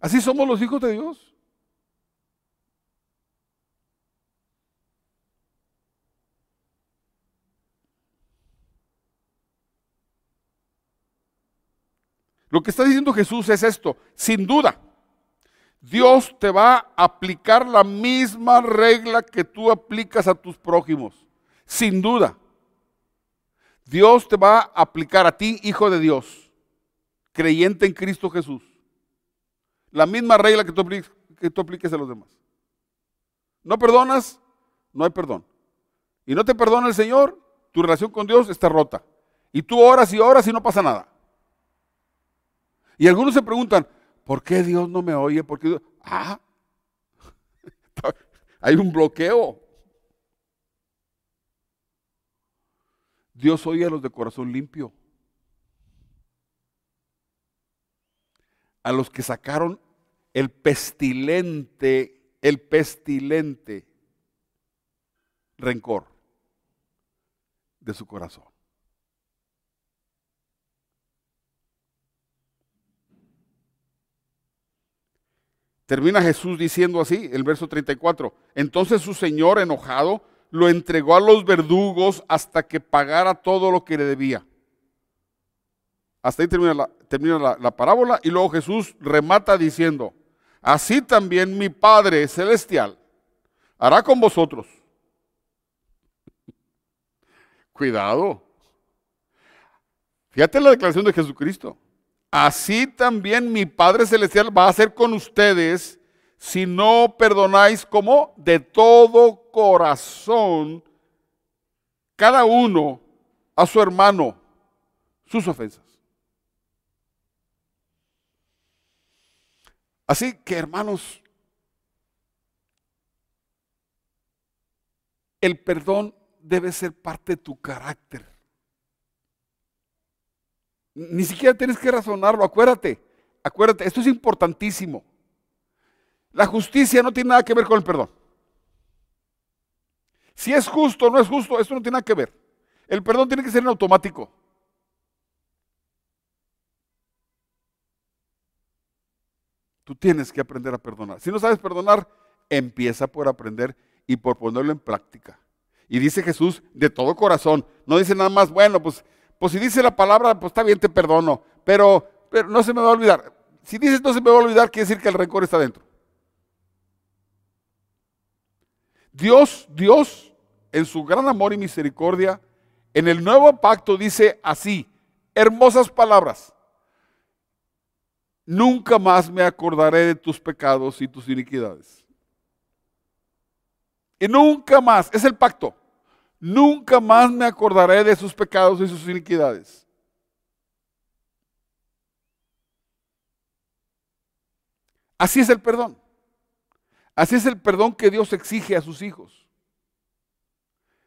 Así somos los hijos de Dios. Lo que está diciendo Jesús es esto, sin duda. Dios te va a aplicar la misma regla que tú aplicas a tus prójimos. Sin duda. Dios te va a aplicar a ti, hijo de Dios, creyente en Cristo Jesús. La misma regla que tú, que tú apliques a los demás. No perdonas, no hay perdón. Y no te perdona el Señor, tu relación con Dios está rota. Y tú oras y oras y no pasa nada. Y algunos se preguntan, ¿Por qué Dios no me oye? Porque ah, hay un bloqueo. Dios oye a los de corazón limpio. A los que sacaron el pestilente, el pestilente rencor de su corazón. Termina Jesús diciendo así, el verso 34. Entonces su señor enojado lo entregó a los verdugos hasta que pagara todo lo que le debía. Hasta ahí termina, la, termina la, parábola y luego Jesús remata diciendo, así también mi Padre Celestial hará con vosotros. Cuidado. Fíjate la declaración de Jesucristo así también mi Padre Celestial va a hacer con ustedes si no perdonáis como de todo corazón cada uno a su hermano sus ofensas. Así que hermanos, el perdón debe ser parte de tu carácter. Ni siquiera tienes que razonarlo, acuérdate, acuérdate, esto es importantísimo. La justicia no tiene nada que ver con el perdón. Si es justo o no es justo, esto no tiene nada que ver. El perdón tiene que ser en automático. Tú tienes que aprender a perdonar. Si no sabes perdonar, empieza por aprender y por ponerlo en práctica. Y dice Jesús de todo corazón. No dice nada más, bueno, pues pues si dice la palabra, pues está bien, te perdono, pero, no se me va a olvidar. Si dices no se me va a olvidar, quiere decir que el rencor está dentro. Dios, Dios, en su gran amor y misericordia, en el nuevo pacto dice así, hermosas palabras. Nunca más me acordaré de tus pecados y tus iniquidades. Y nunca más, es el pacto nunca más me acordaré de sus pecados y sus iniquidades. Así es el perdón. Así es el perdón que Dios exige a sus hijos.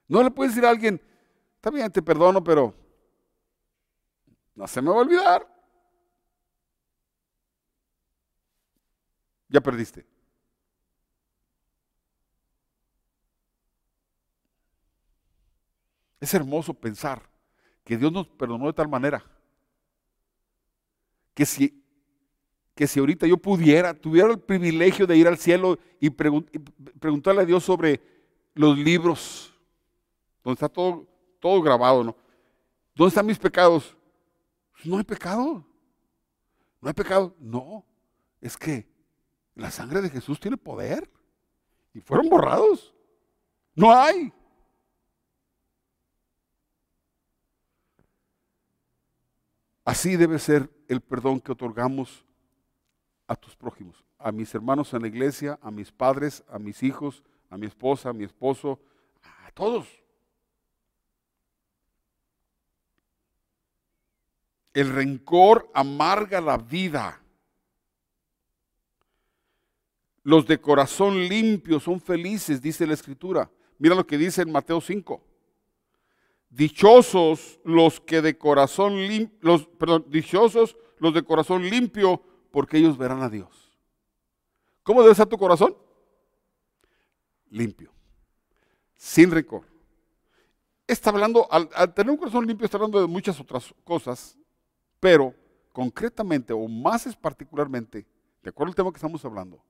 No le puedes decir a alguien, está bien, te perdono, pero no se me va a olvidar. Ya perdiste. Es hermoso pensar que Dios nos perdonó de tal manera que si, que si ahorita yo pudiera, tuviera el privilegio de ir al cielo y, preguntarle a Dios sobre los libros, donde está todo, todo grabado, ¿no? ¿Dónde están mis pecados? No hay pecado. No hay pecado. No, es que la sangre de Jesús tiene poder y fueron borrados. No hay. Así debe ser el perdón que otorgamos a tus prójimos, a mis hermanos en la iglesia, a mis padres, a mis hijos, a mi esposa, a mi esposo, a todos. El rencor amarga la vida. Los de corazón limpio son felices, dice la escritura. Mira lo que dice en Mateo 5. Dichosos los que de corazón limpio, los, perdón, dichosos los de corazón limpio, porque ellos verán a Dios. ¿Cómo debe ser tu corazón? Limpio, sin rencor. Está hablando, al, tener un corazón limpio, está hablando de muchas otras cosas, pero concretamente, o más es particularmente, de acuerdo al tema que estamos hablando,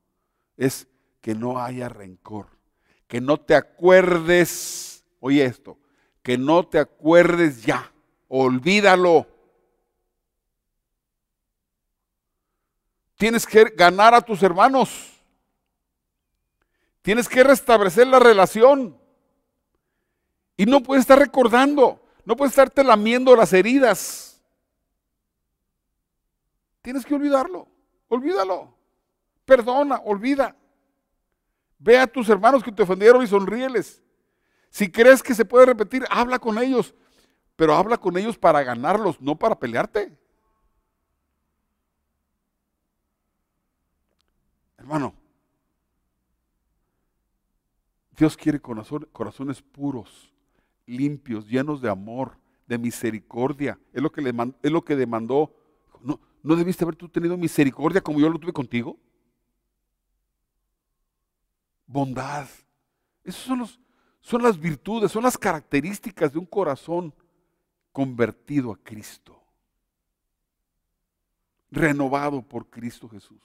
es que no haya rencor, que no te acuerdes, oye esto, que no te acuerdes ya, olvídalo. Tienes que ganar a tus hermanos. Tienes que restablecer la relación. Y no puedes estar recordando, no puedes estarte lamiendo las heridas. Tienes que olvidarlo, olvídalo. Perdona, olvida. Ve a tus hermanos que te ofendieron y sonríeles. Si crees que se puede repetir, habla con ellos, pero habla con ellos para ganarlos, no para pelearte. Hermano, Dios quiere corazones puros, limpios, llenos de amor, de misericordia. Es lo que, le es lo que demandó. ¿No, ¿No debiste haber tú tenido misericordia como yo lo tuve contigo? Bondad. Esos son los, son las virtudes, son las características de un corazón convertido a Cristo, renovado por Cristo Jesús,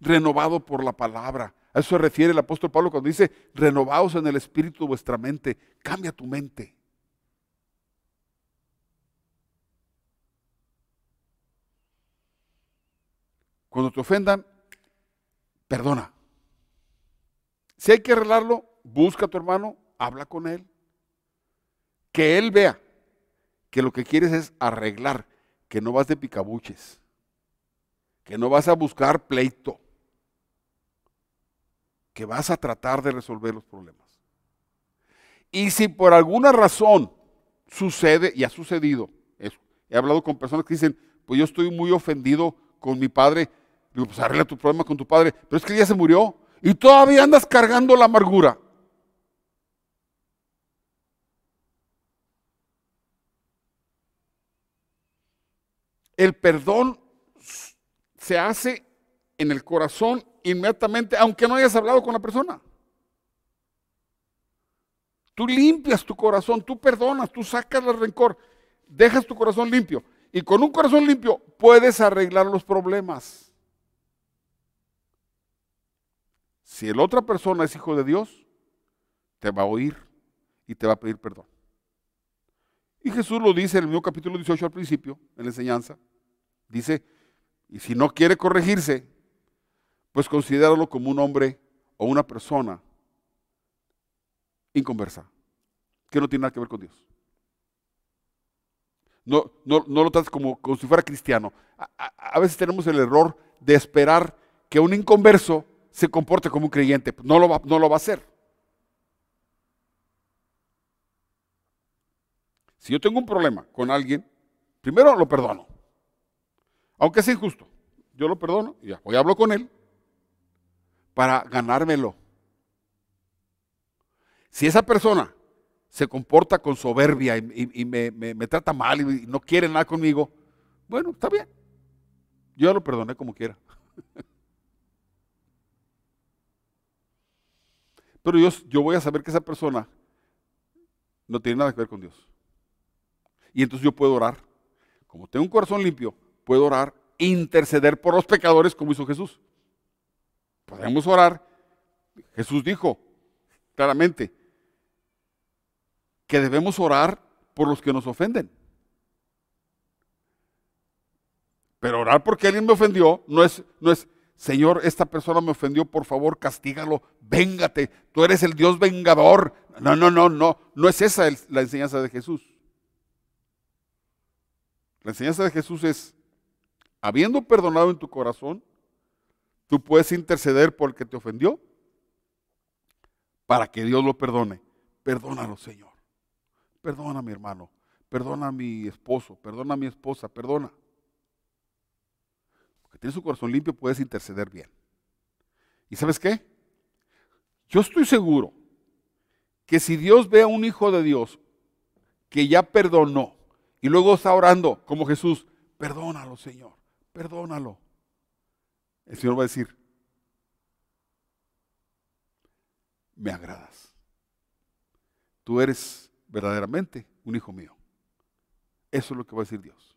renovado por la palabra. A eso se refiere el apóstol Pablo cuando dice, renovaos en el espíritu de vuestra mente, cambia tu mente. Cuando te ofendan, perdona. Si hay que arreglarlo, busca a tu hermano, habla con él. Que él vea que lo que quieres es arreglar, que no vas de picabuches, que no vas a buscar pleito, que vas a tratar de resolver los problemas. Y si por alguna razón sucede, y ha sucedido, he hablado con personas que dicen, pues yo estoy muy ofendido con mi padre, digo, pues arregla tu problema con tu padre, pero es que ya se murió y todavía andas cargando la amargura. El perdón se hace en el corazón inmediatamente, aunque no hayas hablado con la persona. Tú limpias tu corazón, tú perdonas, tú sacas el rencor, dejas tu corazón limpio. Y con un corazón limpio puedes arreglar los problemas. Si la otra persona es hijo de Dios, te va a oír y te va a pedir perdón. Y Jesús lo dice en el mismo capítulo 18 al principio, en la enseñanza. Dice, y si no quiere corregirse, pues considéralo como un hombre o una persona inconversa, que no tiene nada que ver con Dios. No, no, no lo trates como, como, si fuera cristiano. A, a, veces tenemos el error de esperar que un inconverso se comporte como un creyente. No lo va, no lo va a hacer. Si yo tengo un problema con alguien, primero lo perdono. Aunque sea injusto. Yo lo perdono y hoy hablo con él para ganármelo. Si esa persona se comporta con soberbia y, me, trata mal y no quiere nada conmigo, bueno, está bien. Yo lo perdoné como quiera. Pero yo voy a saber que esa persona no tiene nada que ver con Dios. Y entonces yo puedo orar. Como tengo un corazón limpio, puedo orar, interceder por los pecadores como hizo Jesús. Podemos orar. Jesús dijo claramente que debemos orar por los que nos ofenden. Pero orar porque alguien me ofendió no es, no es, Señor, esta persona me ofendió, por favor, castígalo, véngate, tú eres el Dios vengador. No, no, no, no, no es esa la enseñanza de Jesús. La enseñanza de Jesús es, habiendo perdonado en tu corazón, tú puedes interceder por el que te ofendió para que Dios lo perdone. Perdónalo, Señor. Perdona mi hermano, perdona a mi esposo, perdona a mi esposa, perdona tienes su corazón limpio, puedes interceder bien. ¿Y sabes qué? Yo estoy seguro que si Dios ve a un hijo de Dios que ya perdonó y luego está orando como Jesús, perdónalo, Señor, perdónalo. El Señor va a decir, me agradas. Tú eres verdaderamente un hijo mío. Eso es lo que va a decir Dios.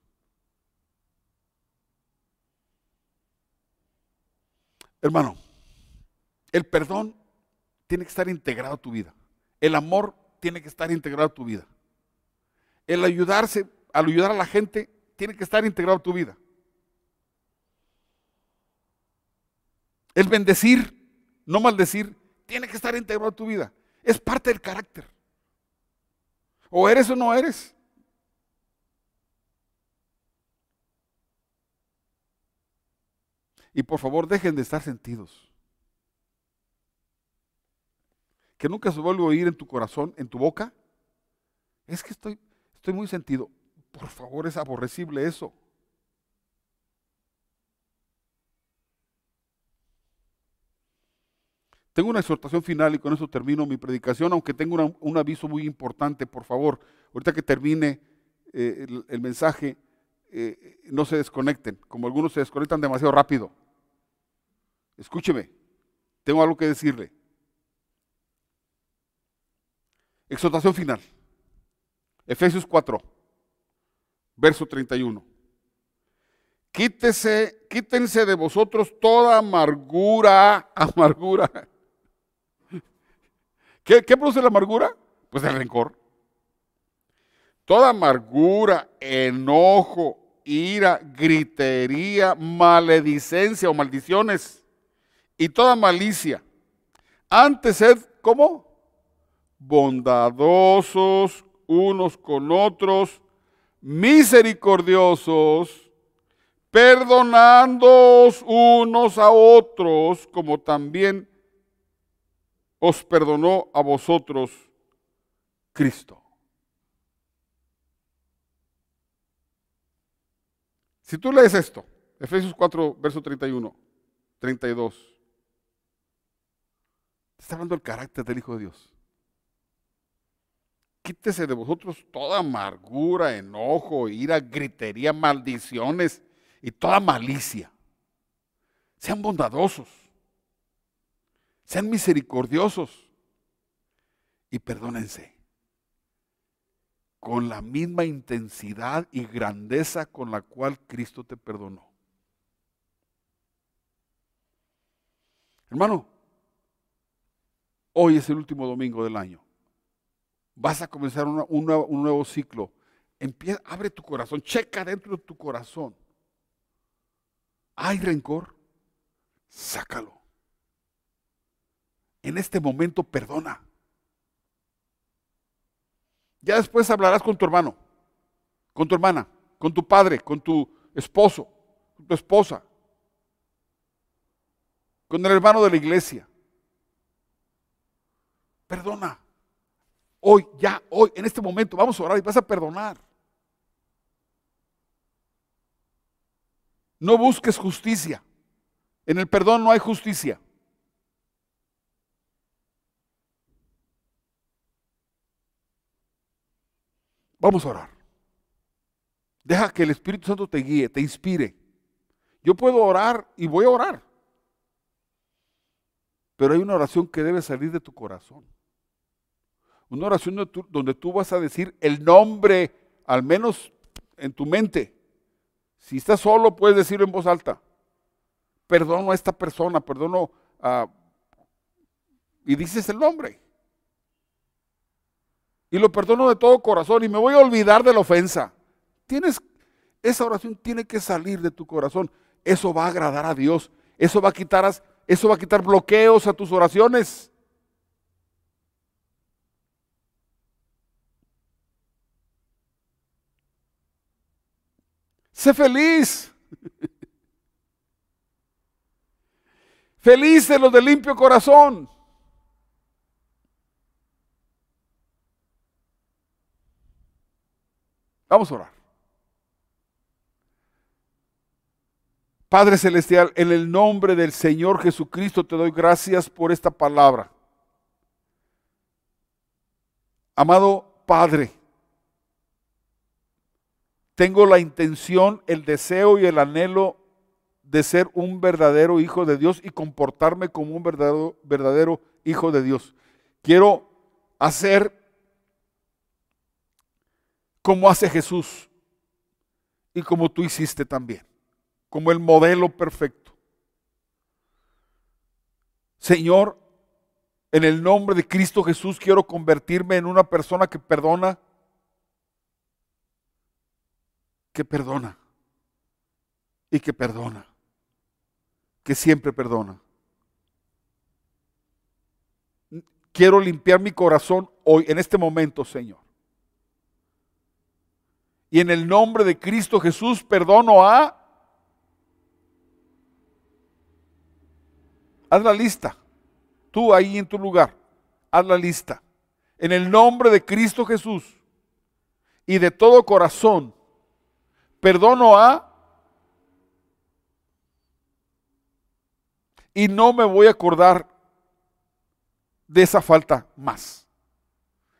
Hermano, el perdón tiene que estar integrado a tu vida. El amor tiene que estar integrado a tu vida. El ayudarse, al ayudar a la gente, tiene que estar integrado a tu vida. El bendecir, no maldecir, tiene que estar integrado a tu vida. Es parte del carácter. O eres o no eres. Y por favor, dejen de estar sentidos. Que nunca se vuelva a oír en tu corazón, en tu boca. Es que estoy, estoy muy sentido. Por favor, es aborrecible eso. Tengo una exhortación final y con eso termino mi predicación, aunque tengo un aviso muy importante, por favor. Ahorita que termine eh, el, mensaje, eh, no se desconecten, como algunos se desconectan demasiado rápido. Escúcheme, tengo algo que decirle. Exhortación final. Efesios 4, verso 31. Quítese, quítense de vosotros toda amargura, amargura. ¿Qué, ¿Qué produce la amargura? Pues el rencor. Toda amargura, enojo, ira, gritería, maledicencia o maldiciones y toda malicia. Antes sed como bondadosos unos con otros, misericordiosos, perdonándoos unos a otros, como también os perdonó a vosotros Cristo. Si tú lees esto, Efesios 4, verso 31, 32, Está hablando del carácter del Hijo de Dios. Quítese de vosotros toda amargura, enojo, ira, gritería, maldiciones y toda malicia. Sean bondadosos. Sean misericordiosos. Y perdónense. Con la misma intensidad y grandeza con la cual Cristo te perdonó. Hermano, Hoy es el último domingo del año. Vas a comenzar un, nuevo, ciclo. Empieza, abre tu corazón, checa dentro de tu corazón. ¿Hay rencor? Sácalo. En este momento perdona. Ya después hablarás con tu hermano, con tu hermana, con tu padre, con tu esposo, con tu esposa, con el hermano de la iglesia. Perdona. Hoy, ya, hoy, en este momento, vamos a orar y vas a perdonar. No busques justicia. En el perdón no hay justicia. Vamos a orar. Deja que el Espíritu Santo te guíe, te inspire. Yo puedo orar y voy a orar. Pero hay una oración que debe salir de tu corazón. Una oración donde tú, donde tú vas a decir el nombre, al menos en tu mente. Si estás solo, puedes decirlo en voz alta. Perdono a esta persona, perdono a... Y dices el nombre. Y lo perdono de todo corazón y me voy a olvidar de la ofensa. Tienes, esa oración tiene que salir de tu corazón. Eso va a agradar a Dios. Eso va a quitar, eso va a quitar bloqueos a tus oraciones. Sé feliz. De los de limpio corazón. Vamos a orar. Padre Celestial, en el nombre del Señor Jesucristo te doy gracias por esta palabra. Amado Padre, tengo la intención, el deseo y el anhelo de ser un verdadero hijo de Dios y comportarme como un verdadero, verdadero hijo de Dios. Quiero hacer como hace Jesús y como tú hiciste también, como el modelo perfecto. Señor, en el nombre de Cristo Jesús quiero convertirme en una persona que perdona que perdona y que perdona, que siempre perdona. Quiero limpiar mi corazón hoy, en este momento, Señor. Y en el nombre de Cristo Jesús perdono a... Haz la lista. Tú ahí en tu lugar. Haz la lista. En el nombre de Cristo Jesús y de todo corazón perdono a... Y no me voy a acordar de esa falta más.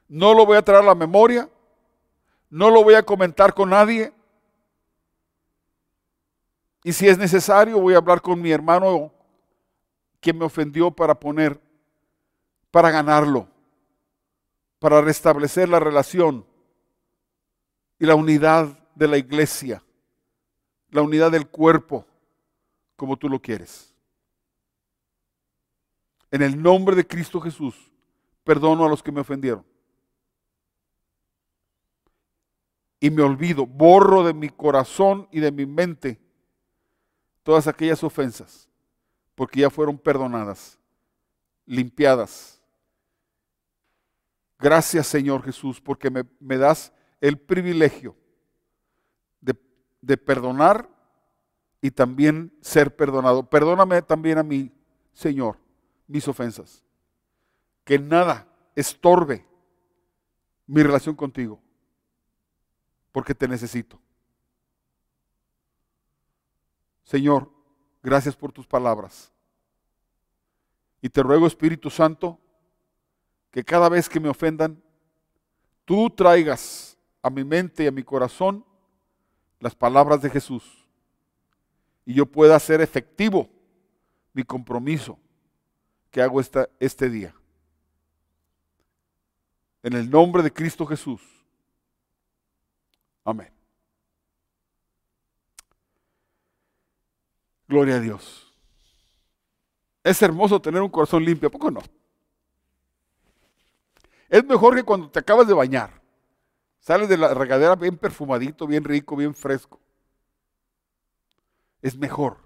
No lo voy a traer a la memoria, no lo voy a comentar con nadie. Y si es necesario, voy a hablar con mi hermano que me ofendió para poner, para ganarlo, para restablecer la relación y la unidad de la iglesia, la unidad del cuerpo, como tú lo quieres. En el nombre de Cristo Jesús, perdono a los que me ofendieron. Y me olvido, borro de mi corazón y de mi mente todas aquellas ofensas, porque ya fueron perdonadas, limpiadas. Gracias Señor Jesús, porque me, das el privilegio de perdonar y también ser perdonado. Perdóname también a mí, Señor, mis ofensas. Que nada estorbe mi relación contigo, porque te necesito. Señor, gracias por tus palabras. Y te ruego, Espíritu Santo, que cada vez que me ofendan, tú traigas a mi mente y a mi corazón las palabras de Jesús y yo pueda hacer efectivo mi compromiso que hago esta, este día. En el nombre de Cristo Jesús. Amén. Gloria a Dios. Es hermoso tener un corazón limpio, ¿a poco no? Es mejor que cuando te acabas de bañar. Sales de la regadera bien perfumadito, bien rico, bien fresco. Es mejor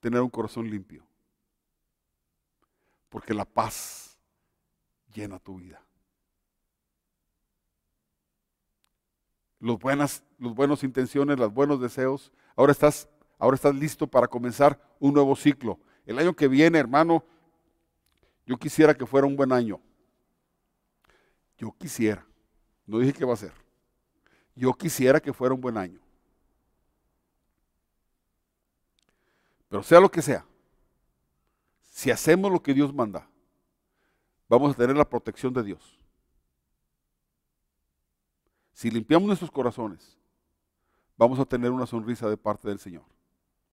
tener un corazón limpio. Porque la paz llena tu vida. Los buenas, los buenos intenciones, los buenos deseos. Ahora estás, ahora estás listo para comenzar un nuevo ciclo. El año que viene, hermano, yo quisiera que fuera un buen año. Yo quisiera. No dije que va a ser. Yo quisiera que fuera un buen año. Pero sea lo que sea, si hacemos lo que Dios manda, vamos a tener la protección de Dios. Si limpiamos nuestros corazones, vamos a tener una sonrisa de parte del Señor.